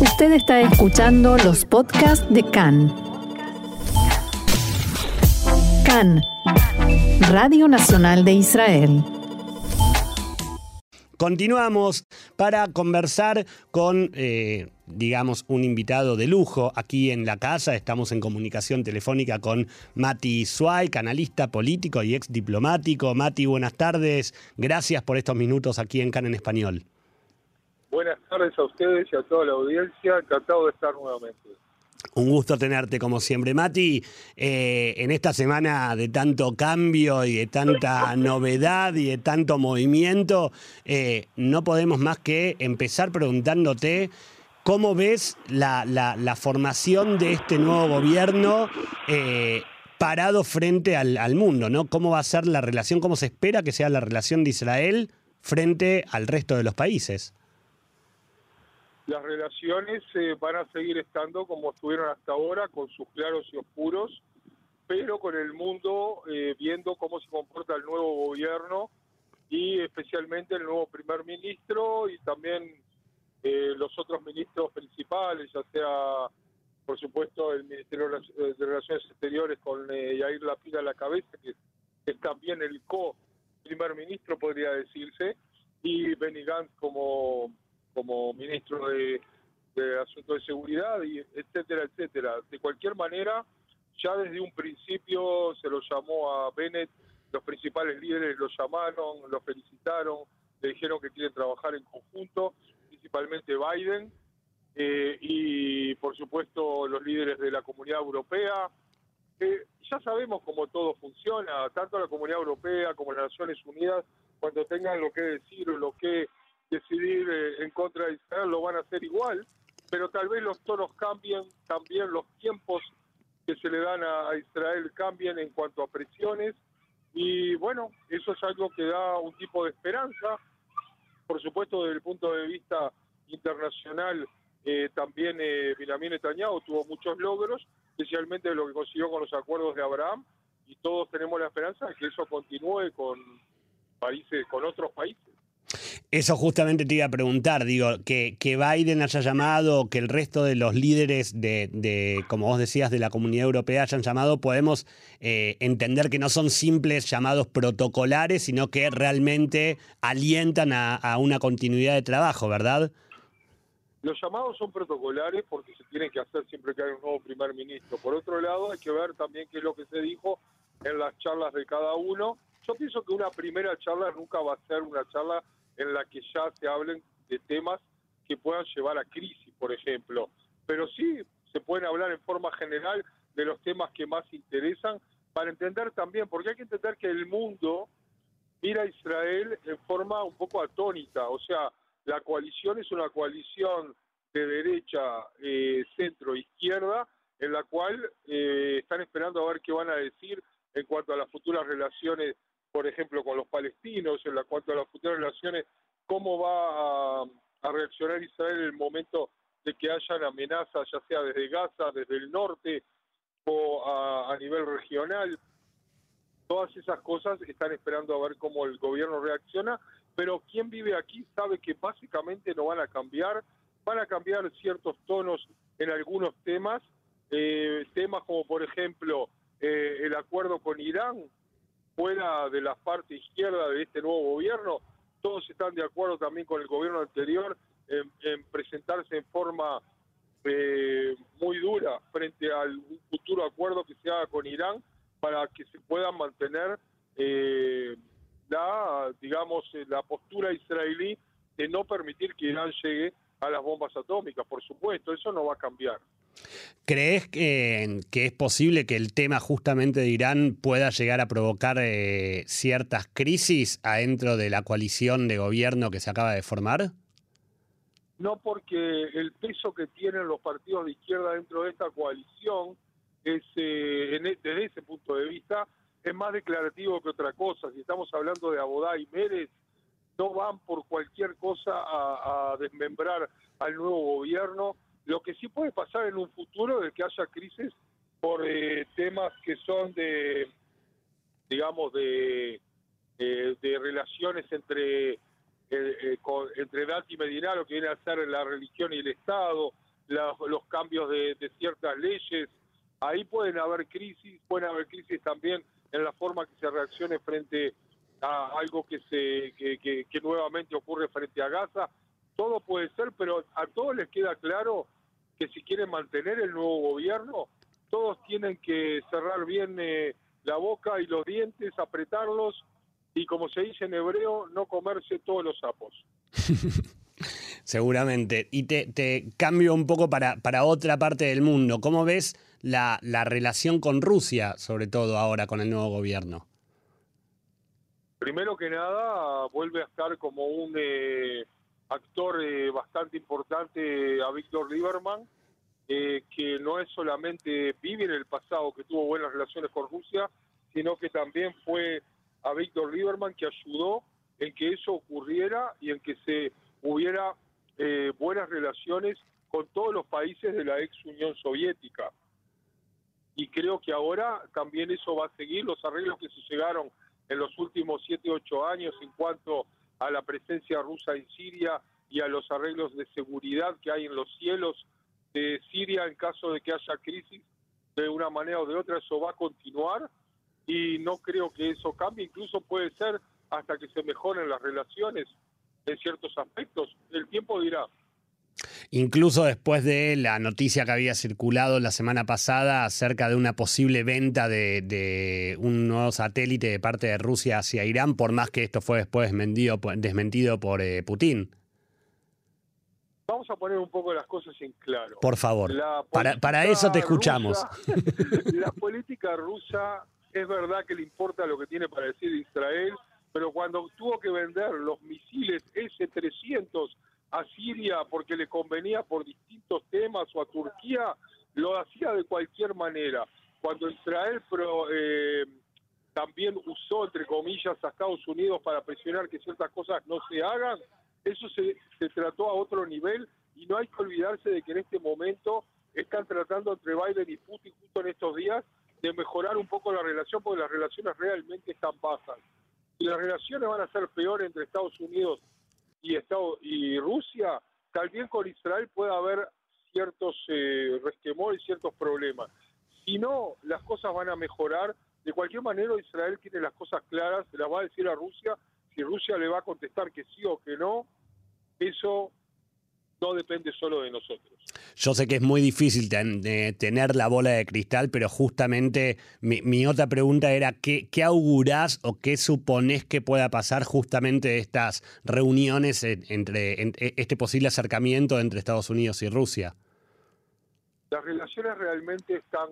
Usted está escuchando los podcasts de CAN. CAN, Radio Nacional de Israel. Continuamos para conversar con, eh, digamos, un invitado de lujo aquí en la casa. Estamos en comunicación telefónica con Mati Suay, canalista político y ex diplomático. Mati, buenas tardes. Gracias por estos minutos aquí en CAN en Español. Buenas tardes a ustedes y a toda la audiencia. Encantado de estar nuevamente. Un gusto tenerte como siempre, Mati. Eh, en esta semana de tanto cambio y de tanta novedad y de tanto movimiento, eh, no podemos más que empezar preguntándote cómo ves la, formación de este nuevo gobierno eh, parado frente al, al, mundo, ¿no? ¿Cómo va a ser la relación, cómo se espera que sea la relación de Israel frente al resto de los países? Las relaciones eh, van a seguir estando como estuvieron hasta ahora, con sus claros y oscuros, pero con el mundo eh, viendo cómo se comporta el nuevo gobierno y especialmente el nuevo primer ministro y también eh, los otros ministros principales, ya sea, por supuesto, el Ministerio de Relaciones Exteriores con Yair Lapida a la cabeza, que es también el co-primer ministro, podría decirse, y Benny Gantz como como ministro de, Asuntos de Seguridad, y etcétera, etcétera. De cualquier manera, ya desde un principio se lo llamó a Bennett, los principales líderes lo llamaron, lo felicitaron, le dijeron que quieren trabajar en conjunto, principalmente Biden, eh, y por supuesto los líderes de la comunidad europea. ya sabemos cómo todo funciona, tanto la comunidad europea como las Naciones Unidas, cuando tengan lo que decir o lo que decidir eh, en contra de Israel, lo van a hacer igual, pero tal vez los tonos cambien, también los tiempos que se le dan a, Israel cambien en cuanto a presiones, y bueno, eso es algo que da un tipo de esperanza, por supuesto desde el punto de vista internacional, eh, también eh, Benjamin Netanyahu tuvo muchos logros, especialmente lo que consiguió con los acuerdos de Abraham, y todos tenemos la esperanza de que eso continúe con países, con otros países. Eso justamente te iba a preguntar, digo, que, que Biden haya llamado, que el resto de los líderes de, como vos decías, de la comunidad europea hayan llamado, podemos eh, entender que no son simples llamados protocolares, sino que realmente alientan a, una continuidad de trabajo, ¿verdad? Los llamados son protocolares porque se tienen que hacer siempre que hay un nuevo primer ministro. Por otro lado, hay que ver también qué es lo que se dijo en las charlas de cada uno. Yo pienso que una primera charla nunca va a ser una charla en la que ya se hablen de temas que puedan llevar a crisis, por ejemplo. Pero sí se pueden hablar en forma general de los temas que más interesan para entender también, porque hay que entender que el mundo mira a Israel en forma un poco atónita, o sea, la coalición es una coalición de derecha, eh, centro, izquierda, en la cual eh, están esperando a ver qué van a decir en cuanto a las futuras relaciones por ejemplo, con los palestinos, en la cuanto a las futuras relaciones, cómo va a, reaccionar Israel en el momento de que hayan amenazas, ya sea desde Gaza, desde el norte o a, nivel regional. Todas esas cosas están esperando a ver cómo el gobierno reacciona, pero quien vive aquí sabe que básicamente no van a cambiar, van a cambiar ciertos tonos en algunos temas, eh, temas como por ejemplo eh, el acuerdo con Irán, fuera de la parte izquierda de este nuevo gobierno, todos están de acuerdo también con el gobierno anterior en, presentarse en forma eh, muy dura frente al futuro acuerdo que se haga con Irán para que se pueda mantener eh, la, digamos, la postura israelí de no permitir que Irán llegue a las bombas atómicas. Por supuesto, eso no va a cambiar. ¿Crees que, es posible que el tema justamente de Irán pueda llegar a provocar eh, ciertas crisis adentro de la coalición de gobierno que se acaba de formar? No, porque el peso que tienen los partidos de izquierda dentro de esta coalición es, eh, e, desde ese punto de vista, es más declarativo que otra cosa. Si estamos hablando de Abodá y Mérez, no van por cualquier cosa a desmembrar al nuevo gobierno lo que sí puede pasar en un futuro es que haya crisis por eh, temas que son de, digamos, de, eh, de relaciones entre, eh, entre edad y Medina, lo que viene a ser la religión y el Estado, los cambios de, de ciertas leyes. Ahí pueden haber crisis, pueden haber crisis también en la forma que se reaccione frente a algo que se que, que- que nuevamente ocurre frente a Gaza. Todo puede ser, pero a todos les queda claro que si quieren mantener el nuevo gobierno, todos tienen que cerrar bien eh, la boca y los dientes, apretarlos y, como se dice en hebreo, no comerse todos los sapos. Seguramente. Y te, te cambio un poco para, para otra parte del mundo. ¿Cómo ves la, la relación con Rusia, sobre todo ahora con el nuevo gobierno? Primero que nada, vuelve a estar como un eh, actor eh, bastante importante a Víctor Lieberman, eh, que no es solamente vive en el pasado que tuvo buenas relaciones con Rusia, sino que también fue a Víctor Lieberman que ayudó en que eso ocurriera y en que se hubiera buenas relaciones con todos los países de la ex Unión Soviética. Y creo que ahora también eso va a seguir, los arreglos que se llegaron en los últimos 7, 8 años en cuanto a la presencia rusa en Siria y a los arreglos de seguridad que hay en los cielos de Siria en caso de que haya crisis de una manera o de otra, eso va a continuar y no creo que eso cambie, incluso puede ser hasta que se mejoren las relaciones en ciertos aspectos. El tiempo dirá. Incluso después de la noticia que había circulado la semana pasada acerca de una posible venta de, de un nuevo satélite de parte de Rusia hacia Irán, por más que esto fue después desmentido, por- desmentido por eh, Putin. Vamos a poner un poco las cosas en claro. Por favor. Para, eso te escuchamos. rusa- la política rusa es verdad que le importa lo que tiene para decir Israel, pero cuando tuvo que vender los misiles S-300 a Siria porque le convenía por distintos temas o a Turquía, lo hacía de cualquier manera. Cuando Israel eh, también usó, entre comillas, a Estados Unidos para presionar que ciertas cosas no se hagan, eso se, se trató a otro nivel y no hay que olvidarse de que en este momento están tratando entre Biden y Putin justo en estos días de mejorar un poco la relación porque las relaciones realmente están bajas. Y las relaciones van a ser peores entre Estados Unidos y, Estados, y Rusia, también con Israel puede haber ciertos eh, resquemores ciertos problemas. Si no, las cosas van a mejorar. De cualquier manera, Israel tiene las cosas claras, se las va a decir a Rusia. Si Rusia le va a contestar que sí o que no, eso no depende solo de nosotros. Yo sé que es muy difícil ten- de tener la bola de cristal, pero justamente mi, mi otra pregunta era, ¿qué, ¿qué augurás o qué suponés que pueda pasar justamente de estas reuniones en- entre en- e- este posible acercamiento entre Estados Unidos y Rusia? Las relaciones realmente están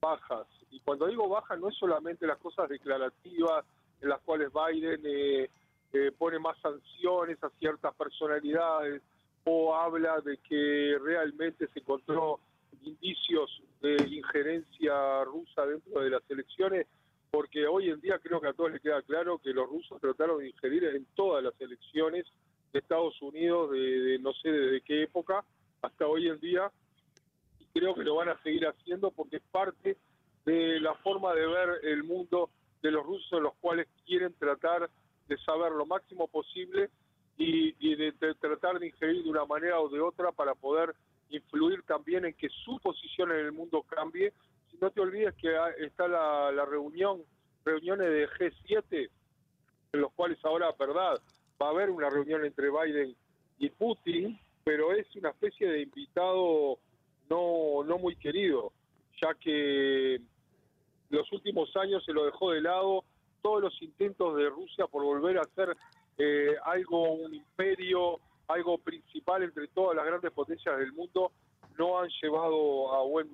bajas. Y cuando digo bajas, no es solamente las cosas declarativas en las cuales Biden eh, eh, pone más sanciones a ciertas personalidades o habla de que realmente se encontró indicios de injerencia rusa dentro de las elecciones, porque hoy en día creo que a todos les queda claro que los rusos trataron de ingerir en todas las elecciones de Estados Unidos, de, de no sé desde qué época hasta hoy en día, y creo que lo van a seguir haciendo porque es parte de la forma de ver el mundo de los rusos, los cuales quieren tratar de saber lo máximo posible y, y de, tratar de ingerir de una manera o de otra para poder influir también en que su posición en el mundo cambie. No te olvides que ha- está la, la reunión, reuniones de G7, en los cuales ahora, verdad, va a haber una reunión entre Biden y Putin, pero es una especie de invitado no, no muy querido, ya que los últimos años se lo dejó de lado todos los intentos de Rusia por volver a ser eh, algo, un imperio, algo principal entre todas las grandes potencias del mundo, no han llevado a buen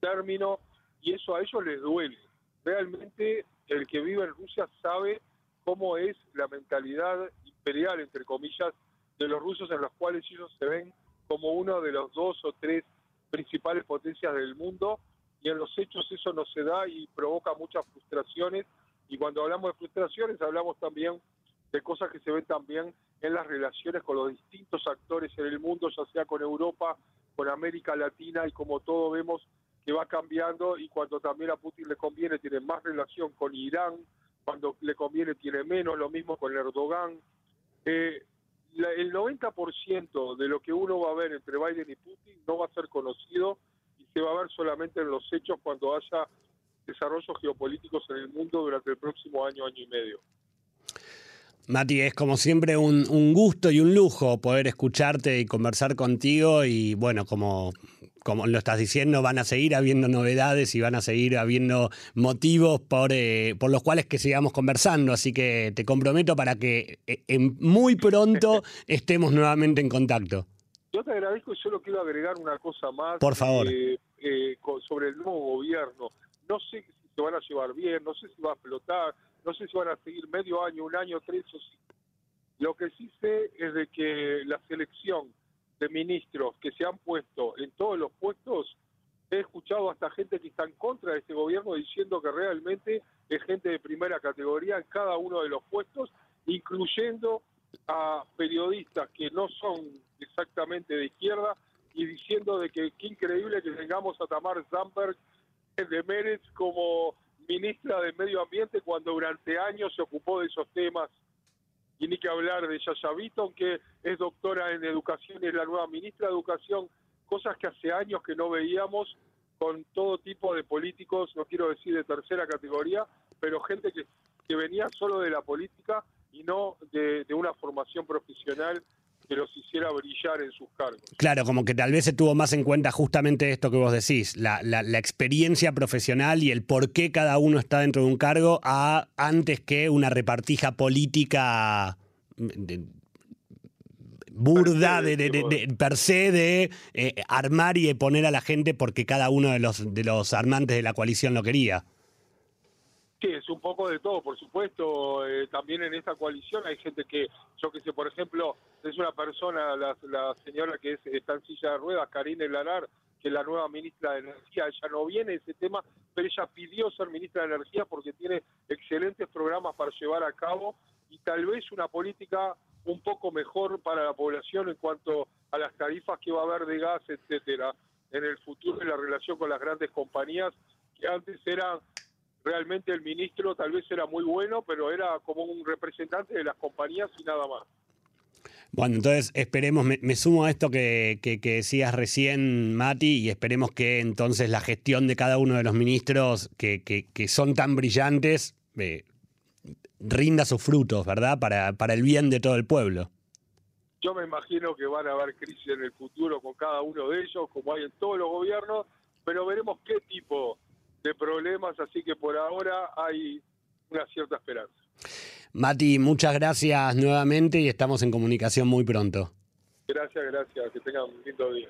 término y eso a ellos les duele. Realmente el que vive en Rusia sabe cómo es la mentalidad imperial, entre comillas, de los rusos en los cuales ellos se ven como uno de los dos o tres principales potencias del mundo y en los hechos eso no se da y provoca muchas frustraciones y cuando hablamos de frustraciones hablamos también de cosas que se ven también en las relaciones con los distintos actores en el mundo, ya sea con Europa, con América Latina y como todo vemos que va cambiando y cuando también a Putin le conviene tiene más relación con Irán, cuando le conviene tiene menos, lo mismo con Erdogan. Eh, el 90% de lo que uno va a ver entre Biden y Putin no va a ser conocido y se va a ver solamente en los hechos cuando haya desarrollos geopolíticos en el mundo durante el próximo año, año y medio. Mati, es como siempre un, un, gusto y un lujo poder escucharte y conversar contigo y bueno, como, como lo estás diciendo, van a seguir habiendo novedades y van a seguir habiendo motivos por, eh, por los cuales que sigamos conversando, así que te comprometo para que eh, en muy pronto estemos nuevamente en contacto. Yo te agradezco y solo quiero agregar una cosa más. Por favor. Eh, sobre el nuevo gobierno. No sé se van a llevar bien, no sé si va a explotar, no sé si van a seguir medio año, un año, tres o cinco. Lo que sí sé es de que la selección de ministros que se han puesto en todos los puestos, he escuchado hasta gente que está en contra de este gobierno diciendo que realmente es gente de primera categoría en cada uno de los puestos, incluyendo a periodistas que no son exactamente de izquierda y diciendo de que qué increíble que tengamos a Tamar Zamberg de Mérez como ministra de Medio Ambiente cuando durante años se ocupó de esos temas. Y ni que hablar de Yaya Vito, que es doctora en educación y es la nueva ministra de Educación, cosas que hace años que no veíamos con todo tipo de políticos, no quiero decir de tercera categoría, pero gente que, que venía solo de la política y no de, de una formación profesional que los hiciera brillar en sus cargos. Claro, como que tal vez se tuvo más en cuenta justamente esto que vos decís, la, la, experiencia profesional y el por qué cada uno está dentro de un cargo a, antes que una repartija política burda de, de, per se de eh, armar y de poner a la gente porque cada uno de los, de los armantes de la coalición lo quería. Sí, es un poco de todo, por supuesto. Eh, también en esta coalición hay gente que, yo que sé, por ejemplo, es una persona, la, señora que es, está en silla de ruedas, Karine Lanar, que es la nueva ministra de Energía. Ella no viene ese tema, pero ella pidió ser ministra de Energía porque tiene excelentes programas para llevar a cabo y tal vez una política un poco mejor para la población en cuanto a las tarifas que va a haber de gas, etcétera, en el futuro en la relación con las grandes compañías que antes eran realmente el ministro tal vez era muy bueno, pero era como un representante de las compañías y nada más. Bueno, entonces esperemos, me, sumo a esto que, que, decías recién, Mati, y esperemos que entonces la gestión de cada uno de los ministros que, que son tan brillantes eh, rinda sus frutos, ¿verdad? Para, para el bien de todo el pueblo. Yo me imagino que van a haber crisis en el futuro con cada uno de ellos, como hay en todos los gobiernos, pero veremos qué tipo de problemas, así que por ahora hay una cierta esperanza. Mati, muchas gracias nuevamente y estamos en comunicación muy pronto. Gracias, gracias. Que tengan un lindo día.